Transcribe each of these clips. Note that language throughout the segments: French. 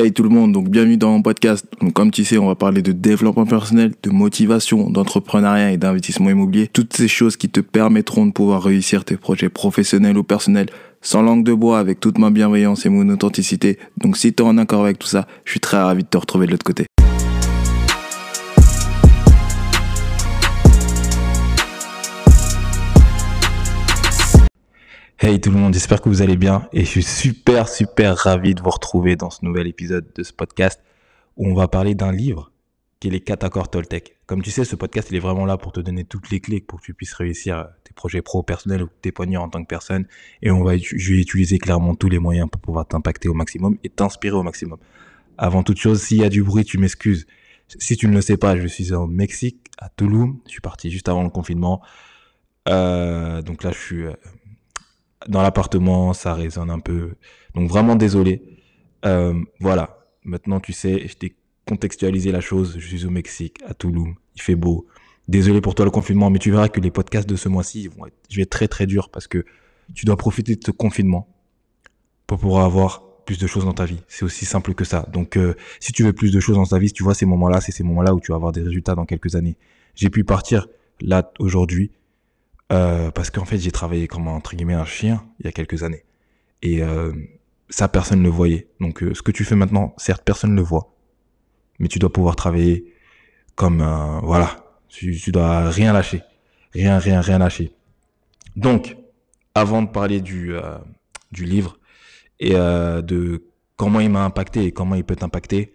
Hey tout le monde, donc bienvenue dans mon podcast. Donc comme tu sais, on va parler de développement personnel, de motivation, d'entrepreneuriat et d'investissement immobilier. Toutes ces choses qui te permettront de pouvoir réussir tes projets professionnels ou personnels sans langue de bois, avec toute ma bienveillance et mon authenticité. Donc si tu es en accord avec tout ça, je suis très ravi de te retrouver de l'autre côté. Hey tout le monde, j'espère que vous allez bien et je suis super super ravi de vous retrouver dans ce nouvel épisode de ce podcast où on va parler d'un livre qui est les 4 accords Toltec. Comme tu sais, ce podcast il est vraiment là pour te donner toutes les clés pour que tu puisses réussir tes projets pro personnels ou t'épanouir en tant que personne et on va je vais utiliser clairement tous les moyens pour pouvoir t'impacter au maximum et t'inspirer au maximum. Avant toute chose, s'il y a du bruit, tu m'excuses. Si tu ne le sais pas, je suis au Mexique, à Tulum. Je suis parti juste avant le confinement. Euh, donc là, je suis euh, dans l'appartement, ça résonne un peu. Donc vraiment désolé. Euh, voilà, maintenant tu sais, je t'ai contextualisé la chose. Je suis au Mexique, à Toulouse, il fait beau. Désolé pour toi le confinement, mais tu verras que les podcasts de ce mois-ci vont être, je vais être très très dur parce que tu dois profiter de ce confinement pour pouvoir avoir plus de choses dans ta vie. C'est aussi simple que ça. Donc euh, si tu veux plus de choses dans ta vie, tu vois ces moments-là, c'est ces moments-là où tu vas avoir des résultats dans quelques années. J'ai pu partir là aujourd'hui euh, parce qu'en fait, j'ai travaillé comme entre guillemets un chien il y a quelques années. Et euh, ça, personne ne le voyait. Donc, euh, ce que tu fais maintenant, certes, personne ne le voit. Mais tu dois pouvoir travailler comme... voilà. Tu, tu dois rien lâcher. Rien, rien, rien lâcher. Donc, avant de parler du, du livre et de comment il m'a impacté et comment il peut t'impacter,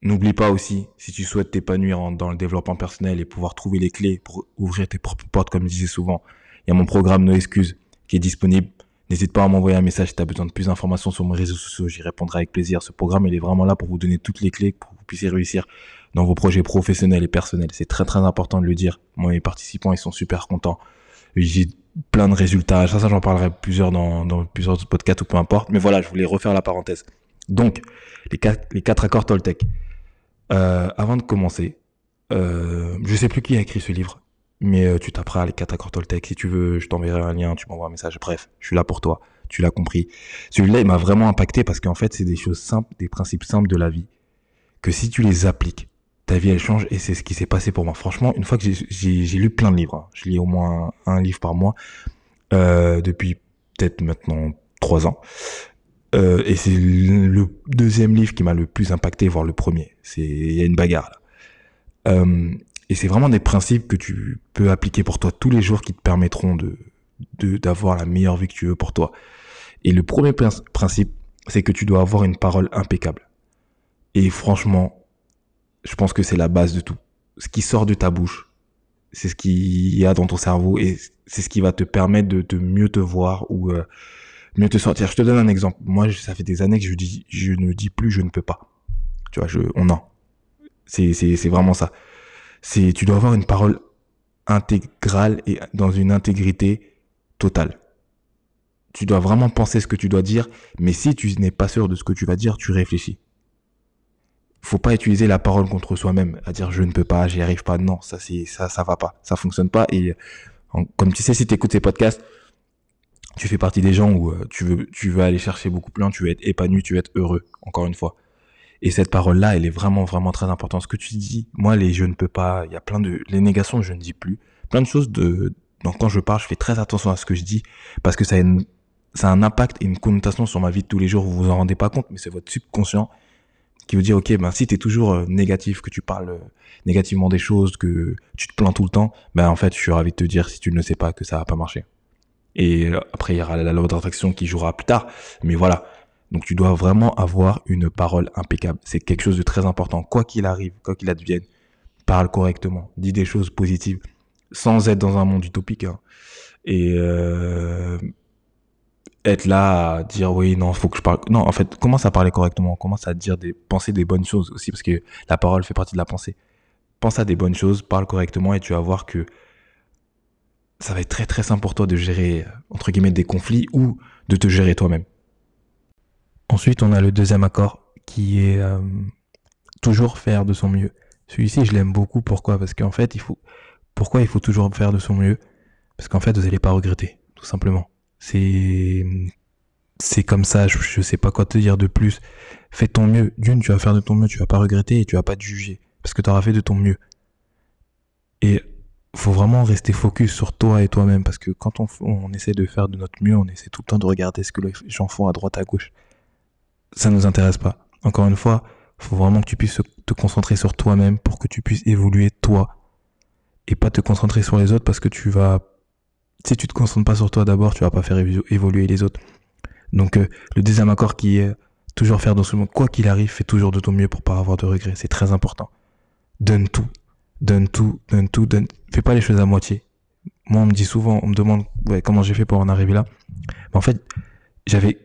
N'oublie pas aussi, si tu souhaites t'épanouir dans le développement personnel et pouvoir trouver les clés pour ouvrir tes propres portes, comme je disais souvent, il y a mon programme No Excuses qui est disponible. N'hésite pas à m'envoyer un message si tu as besoin de plus d'informations sur mes réseaux sociaux, j'y répondrai avec plaisir. Ce programme, il est vraiment là pour vous donner toutes les clés pour que vous puissiez réussir dans vos projets professionnels et personnels. C'est très très important de le dire. Moi, mes participants, ils sont super contents. J'ai plein de résultats. Ça, j'en parlerai plusieurs dans, dans plusieurs podcasts ou peu importe. Mais voilà, je voulais refaire la parenthèse. Donc, les quatre accords Toltec. Euh, avant de commencer, euh, je sais plus qui a écrit ce livre, mais euh, tu taperas les quatre accords Toltec. Si tu veux, je t'enverrai un lien, tu m'envoies un message. Bref, je suis là pour toi. Tu l'as compris. Celui-là, il m'a vraiment impacté parce qu'en fait, c'est des choses simples, des principes simples de la vie, que si tu les appliques, ta vie elle change et c'est ce qui s'est passé pour moi. Franchement, une fois que j'ai lu plein de livres, hein, je lis au moins un livre par mois euh, depuis peut-être maintenant trois ans. Euh, et c'est le deuxième livre qui m'a le plus impacté, voire le premier. C'est il y a une bagarre là. Euh, et c'est vraiment des principes que tu peux appliquer pour toi tous les jours qui te permettront de d'avoir la meilleure vie que tu veux pour toi. Et le premier principe, c'est que tu dois avoir une parole impeccable. Et franchement, je pense que c'est la base de tout. Ce qui sort de ta bouche, c'est ce qu'il y a dans ton cerveau et c'est ce qui va te permettre de, de mieux te voir ou euh, mieux te sortir. Je te donne un exemple. Moi, ça fait des années que je dis, je ne dis plus, je ne peux pas. Tu vois, on en. C'est, vraiment ça. Tu dois avoir une parole intégrale et dans une intégrité totale. Tu dois vraiment penser ce que tu dois dire, mais si tu n'es pas sûr de ce que tu vas dire, tu réfléchis. Faut pas utiliser la parole contre soi-même, à dire je ne peux pas, j'y arrive pas. Non, ça c'est ça, ça va pas, ça fonctionne pas. Et comme tu sais, si tu écoutes ces podcasts, tu fais partie des gens où euh, tu veux, tu veux aller chercher beaucoup plus tu veux être épanoui, tu veux être heureux, encore une fois. Et cette parole-là, elle est vraiment, vraiment très importante. Ce que tu dis, moi, les je ne peux pas, il y a plein de, les négations, je ne dis plus. Plein de choses de, donc quand je parle, je fais très attention à ce que je dis, parce que ça a, ça a un impact et une connotation sur ma vie de tous les jours, vous vous en rendez pas compte, mais c'est votre subconscient qui vous dit, ok, ben, si t'es toujours euh, négatif, que tu parles euh, négativement des choses, que tu te plains tout le temps, ben, en fait, je suis ravi de te dire, si tu ne le sais pas, que ça va pas marcher. Et après, il y aura la loi d'attraction qui jouera plus tard. Mais voilà. Donc tu dois vraiment avoir une parole impeccable. C'est quelque chose de très important. Quoi qu'il arrive, quoi qu'il advienne, parle correctement. Dis des choses positives. Sans être dans un monde utopique. Hein. Et euh, être là à dire oui, non, faut que je parle. Non, en fait, commence à parler correctement. Commence à dire des, penser des bonnes choses aussi. Parce que la parole fait partie de la pensée. Pense à des bonnes choses, parle correctement et tu vas voir que ça va être très très simple pour toi de gérer, entre guillemets, des conflits ou de te gérer toi-même. Ensuite, on a le deuxième accord qui est euh, toujours faire de son mieux. Celui-ci, je l'aime beaucoup. Pourquoi? Parce qu'en fait, il faut. Pourquoi il faut toujours faire de son mieux? Parce qu'en fait, vous n'allez pas regretter, tout simplement. C'est c'est comme ça, je, je sais pas quoi te dire de plus. Fais ton mieux. D'une, tu vas faire de ton mieux, tu vas pas regretter et tu vas pas te juger. Parce que tu auras fait de ton mieux. Et faut vraiment rester focus sur toi et toi-même. Parce que quand on, on essaie de faire de notre mieux, on essaie tout le temps de regarder ce que les gens font à droite, à gauche. Ça nous intéresse pas. Encore une fois, faut vraiment que tu puisses te concentrer sur toi-même pour que tu puisses évoluer toi. Et pas te concentrer sur les autres parce que tu vas, si tu te concentres pas sur toi d'abord, tu vas pas faire évoluer les autres. Donc, euh, le deuxième accord qui est toujours faire dans ce monde, quoi qu'il arrive, fais toujours de ton mieux pour pas avoir de regrets. C'est très important. Donne tout. Donne tout, donne tout, donne, fais pas les choses à moitié. Moi, on me dit souvent, on me demande ouais, comment j'ai fait pour en arriver là. En fait, j'avais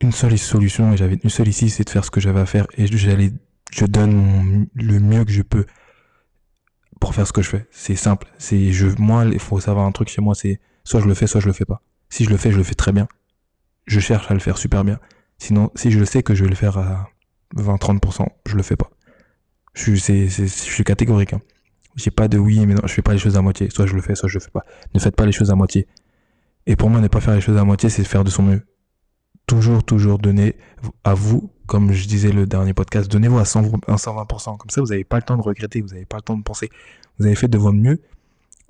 une seule solution et j'avais une seule ici, c'est de faire ce que j'avais à faire et j'allais, je donne le mieux que je peux pour faire ce que je fais. C'est simple. C'est, je, moi, il faut savoir un truc chez moi, c'est soit je le fais, soit je le fais pas. Si je le fais, je le fais très bien. Je cherche à le faire super bien. Sinon, si je sais que je vais le faire à 20-30%, je le fais pas. Je suis, c'est, je suis catégorique. Hein. J'ai pas de oui, mais non, je fais pas les choses à moitié. Soit je le fais, soit je le fais pas. Ne faites pas les choses à moitié. Et pour moi, ne pas faire les choses à moitié, c'est faire de son mieux toujours, toujours donner à vous, comme je disais le dernier podcast, donnez-vous à 120%. Comme ça, vous n'avez pas le temps de regretter, vous n'avez pas le temps de penser. Vous avez fait de votre mieux.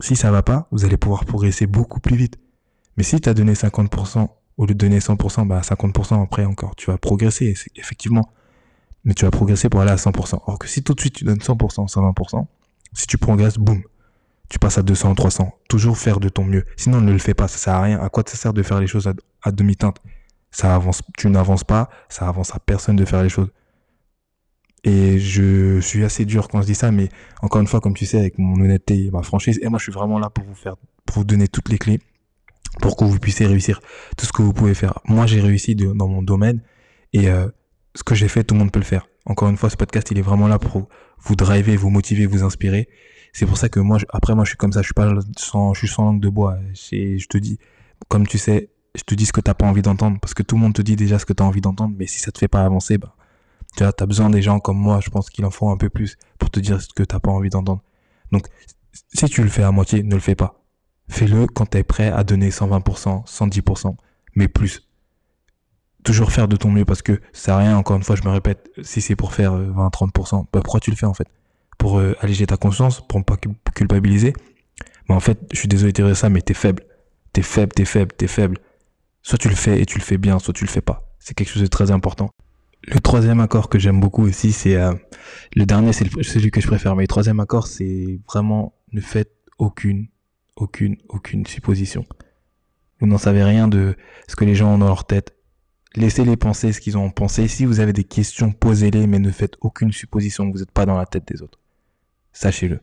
Si ça va pas, vous allez pouvoir progresser beaucoup plus vite. Mais si tu as donné 50%, au lieu de donner 100%, bah 50% après encore, tu vas progresser, effectivement. Mais tu vas progresser pour aller à 100%. Or que si tout de suite tu donnes 100%, 120%, si tu progresses, boum, tu passes à 200, 300. Toujours faire de ton mieux. Sinon, ne le fais pas, ça sert à rien. À quoi ça sert de faire les choses à demi-teinte? Ça avance, tu n'avances pas, ça avance à personne de faire les choses. Et je suis assez dur quand je dis ça, mais encore une fois, comme tu sais, avec mon honnêteté, ma franchise, et moi, je suis vraiment là pour vous faire, pour vous donner toutes les clés pour que vous puissiez réussir tout ce que vous pouvez faire. Moi, j'ai réussi dans mon domaine et euh, ce que j'ai fait, tout le monde peut le faire. Encore une fois, ce podcast, il est vraiment là pour vous driver, vous motiver, vous inspirer. C'est pour ça que moi, après, moi, je suis comme ça. Je suis pas sans, je suis sans langue de bois. Je te dis, comme tu sais, je te dis ce que t'as pas envie d'entendre parce que tout le monde te dit déjà ce que t'as envie d'entendre mais si ça te fait pas avancer bah tu vois t'as besoin des gens comme moi je pense qu'il en faut un peu plus pour te dire ce que t'as pas envie d'entendre donc si tu le fais à moitié ne le fais pas fais-le quand t'es prêt à donner 120% 110% mais plus toujours faire de ton mieux parce que ça a rien encore une fois je me répète si c'est pour faire 20 30% bah pourquoi tu le fais en fait? Pour euh, alléger ta conscience pour ne pas culpabiliser mais en fait je suis désolé de dire ça mais t'es faible t'es faible t'es faible t'es faible Soit tu le fais et tu le fais bien, soit tu le fais pas. C'est quelque chose de très important. Le troisième accord que j'aime beaucoup aussi, c'est euh, le dernier, c'est celui que je préfère. Mais le troisième accord, c'est vraiment ne faites aucune, aucune, aucune supposition. Vous n'en savez rien de ce que les gens ont dans leur tête. Laissez-les penser ce qu'ils ont pensé. Si vous avez des questions, posez-les, mais ne faites aucune supposition. Vous n'êtes pas dans la tête des autres. Sachez-le.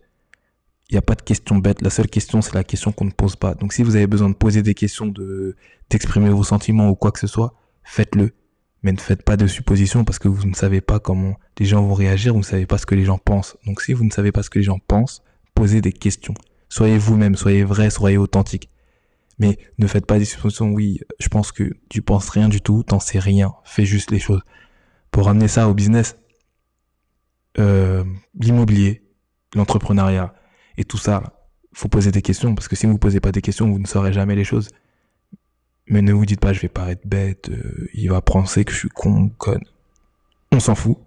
Il n'y a pas de question bête. La seule question, c'est la question qu'on ne pose pas. Donc si vous avez besoin de poser des questions, de d'exprimer vos sentiments ou quoi que ce soit, faites-le. Mais ne faites pas de suppositions parce que vous ne savez pas comment les gens vont réagir, vous ne savez pas ce que les gens pensent. Donc si vous ne savez pas ce que les gens pensent, posez des questions. Soyez vous-même, soyez vrai, soyez authentique. Mais ne faites pas des suppositions, oui, je pense que tu penses rien du tout, t'en sais rien, fais juste les choses. Pour ramener ça au business, euh, l'immobilier, l'entrepreneuriat, et tout ça, faut poser des questions, parce que si vous ne posez pas des questions, vous ne saurez jamais les choses. Mais ne vous dites pas, je vais paraître bête, euh, il va penser que je suis con, conne. On s'en fout.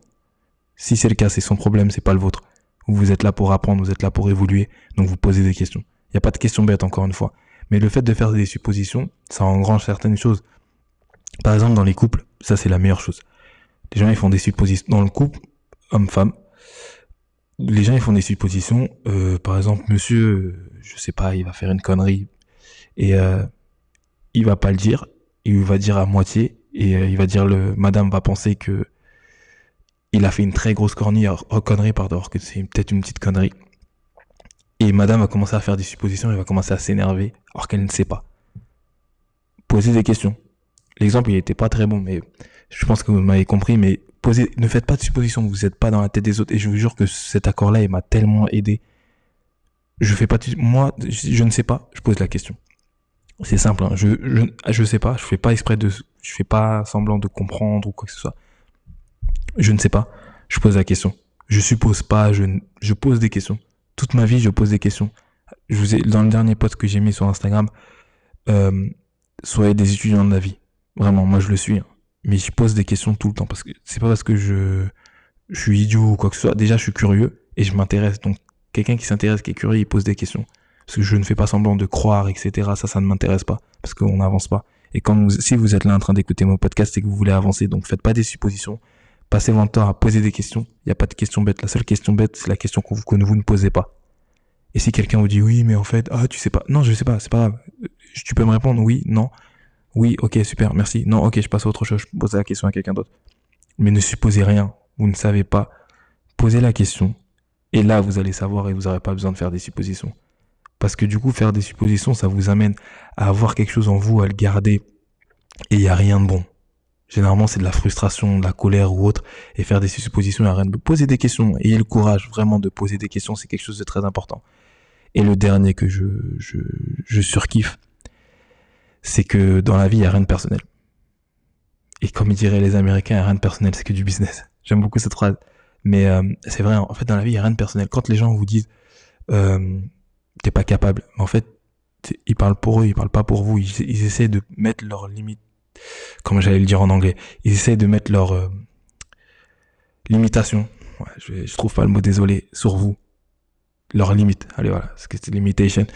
Si c'est le cas, c'est son problème, c'est pas le vôtre. Vous êtes là pour apprendre, vous êtes là pour évoluer, donc vous posez des questions. Il n'y a pas de questions bêtes, encore une fois. Mais le fait de faire des suppositions, ça engrange certaines choses. Par exemple, dans les couples, ça c'est la meilleure chose. Les gens, ils font des suppositions. Dans le couple, homme-femme, les gens ils font des suppositions. Euh, par exemple, monsieur, je sais pas, il va faire une connerie et euh, il va pas le dire. Il va dire à moitié et euh, il va dire le madame va penser que il a fait une très grosse connerie, oh, connerie pardon, que c'est peut-être une petite connerie. Et madame va commencer à faire des suppositions, elle va commencer à s'énerver alors qu'elle ne sait pas. Posez des questions. L'exemple il était pas très bon, mais je pense que vous m'avez compris. Mais ne faites pas de suppositions, vous n'êtes pas dans la tête des autres. Et je vous jure que cet accord-là, il m'a tellement aidé. Je fais pas de, moi, je, ne sais pas, je pose la question. C'est simple, hein. je, je, je sais pas, je fais pas exprès de, je fais pas semblant de comprendre ou quoi que ce soit. Je ne sais pas, je pose la question. Je suppose pas, je pose des questions. Toute ma vie, je pose des questions. Je vous ai, dans le dernier post que j'ai mis sur Instagram, euh, soyez des étudiants de la vie. Vraiment, moi je le suis. Hein. Mais je pose des questions tout le temps parce que c'est pas parce que je, suis idiot ou quoi que ce soit. Déjà, je suis curieux et je m'intéresse. Donc, quelqu'un qui s'intéresse, qui est curieux, il pose des questions. Parce que je ne fais pas semblant de croire, etc. Ça, ça ne m'intéresse pas. Parce qu'on n'avance pas. Et quand si vous êtes là en train d'écouter mon podcast, c'est que vous voulez avancer. Donc, faites pas des suppositions. Passez votre temps à poser des questions. Il n'y a pas de questions bêtes. La seule question bête, c'est la question que vous, vous ne posez pas. Et si quelqu'un vous dit oui, mais en fait, ah, tu sais pas. Non, je sais pas, c'est pas grave. Tu peux me répondre oui, non. Oui, ok, super, merci. Non, ok, je passe à autre chose, je pose la question à quelqu'un d'autre. Mais ne supposez rien, vous ne savez pas. Posez la question, et là, vous allez savoir et vous n'aurez pas besoin de faire des suppositions. Parce que du coup, faire des suppositions, ça vous amène à avoir quelque chose en vous, à le garder, et il n'y a rien de bon. Généralement, c'est de la frustration, de la colère ou autre, et faire des suppositions, a rien. Poser des questions, ayez le courage vraiment de poser des questions, c'est quelque chose de très important. Et le dernier que je, je, surkiffe, c'est que dans la vie, il n'y a rien de personnel. Et comme diraient les Américains, il n'y a rien de personnel, c'est que du business. J'aime beaucoup cette phrase. Mais euh, c'est vrai, en fait, dans la vie, il n'y a rien de personnel. Quand les gens vous disent euh, t'es pas capable, en fait, ils parlent pour eux, ils parlent pas pour vous. Ils essaient de mettre leurs limites, comme j'allais le dire en anglais, ils essaient de mettre leurs euh, limitations. Ouais, je, trouve pas le mot désolé sur vous. Leurs limites. Allez voilà, c'est limitation.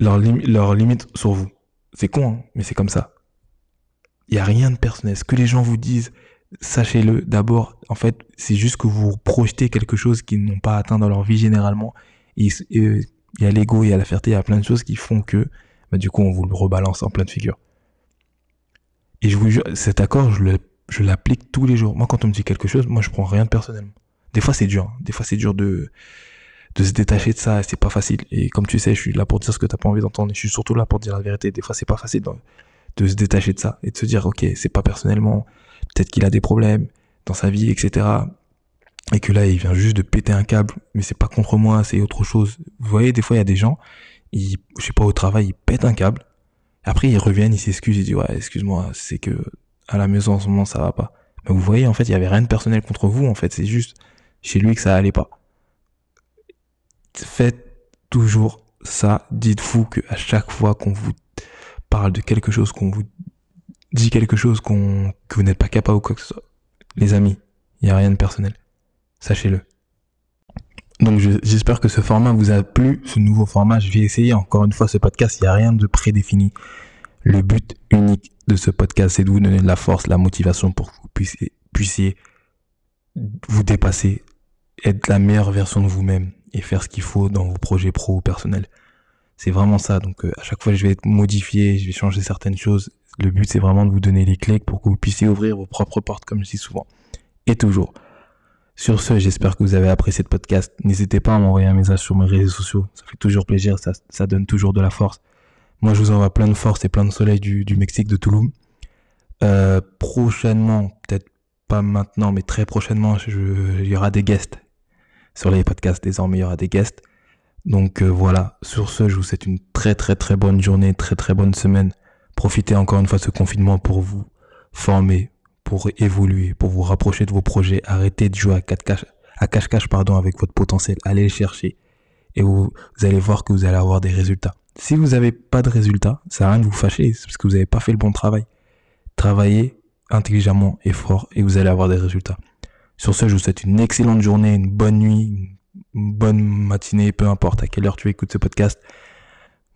Leurs leur limites sur vous. C'est con, hein, mais c'est comme ça. Il n'y a rien de personnel. Ce que les gens vous disent, sachez-le d'abord. En fait, c'est juste que vous projetez quelque chose qu'ils n'ont pas atteint dans leur vie généralement. Il y a l'ego, il y a la fierté, il y a plein de choses qui font que, bah, du coup, on vous le rebalance en pleine figure. Et je vous jure, cet accord, je l'applique tous les jours. Moi, quand on me dit quelque chose, moi, je prends rien de personnellement. Des fois, c'est dur. Hein. Des fois, c'est dur de, de se détacher de ça, c'est pas facile. Et comme tu sais, je suis là pour dire ce que t'as pas envie d'entendre. Je suis surtout là pour dire la vérité. Des fois, c'est pas facile de, se détacher de ça et de se dire, ok, c'est pas personnellement. Peut-être qu'il a des problèmes dans sa vie, etc. Et que là, il vient juste de péter un câble, mais c'est pas contre moi, c'est autre chose. Vous voyez, des fois, il y a des gens, ils, je sais pas, au travail, ils pètent un câble. Après, ils reviennent, ils s'excusent, ils disent, ouais, excuse-moi, c'est que à la maison, en ce moment, ça va pas. Mais vous voyez, en fait, il y avait rien de personnel contre vous, en fait, c'est juste chez lui que ça allait pas faites toujours ça. Dites-vous que à chaque fois qu'on vous parle de quelque chose, qu'on vous dit quelque chose qu'on que vous n'êtes pas capable ou quoi que ce soit, les amis, il n'y a rien de personnel. Sachez-le. Donc j'espère que ce format vous a plu, ce nouveau format. Je vais essayer encore une fois ce podcast. Il n'y a rien de prédéfini. Le but unique de ce podcast, c'est de vous donner de la force, la motivation pour que vous puissiez, vous dépasser, être la meilleure version de vous-même et faire ce qu'il faut dans vos projets pro ou personnels. C'est vraiment ça. Donc euh, à chaque fois, je vais être modifié, je vais changer certaines choses. Le but, c'est vraiment de vous donner les clés pour que vous puissiez ouvrir vos propres portes, comme je dis souvent. Et toujours. Sur ce, j'espère que vous avez apprécié ce podcast. N'hésitez pas à m'envoyer un message sur mes réseaux sociaux. Ça fait toujours plaisir, ça, donne toujours de la force. Moi, je vous envoie plein de force et plein de soleil du, du Mexique, de Toulouse. Euh, prochainement, peut-être pas maintenant, mais très prochainement, il y aura des guests sur les podcasts désormais il y aura des guests. Donc euh, voilà, sur ce, je vous souhaite une très très très bonne journée, très très bonne semaine. Profitez encore une fois de ce confinement pour vous former, pour évoluer, pour vous rapprocher de vos projets. Arrêtez de jouer à cache-cache pardon avec votre potentiel. Allez le chercher et vous, vous, allez voir que vous allez avoir des résultats. Si vous n'avez pas de résultats, ça n'a rien de vous fâcher, c'est parce que vous n'avez pas fait le bon travail. Travaillez intelligemment et fort et vous allez avoir des résultats. Sur ce, je vous souhaite une excellente journée, une bonne nuit, une bonne matinée, peu importe à quelle heure tu écoutes ce podcast.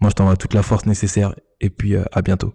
Moi, je t'envoie toute la force nécessaire et puis euh, à bientôt.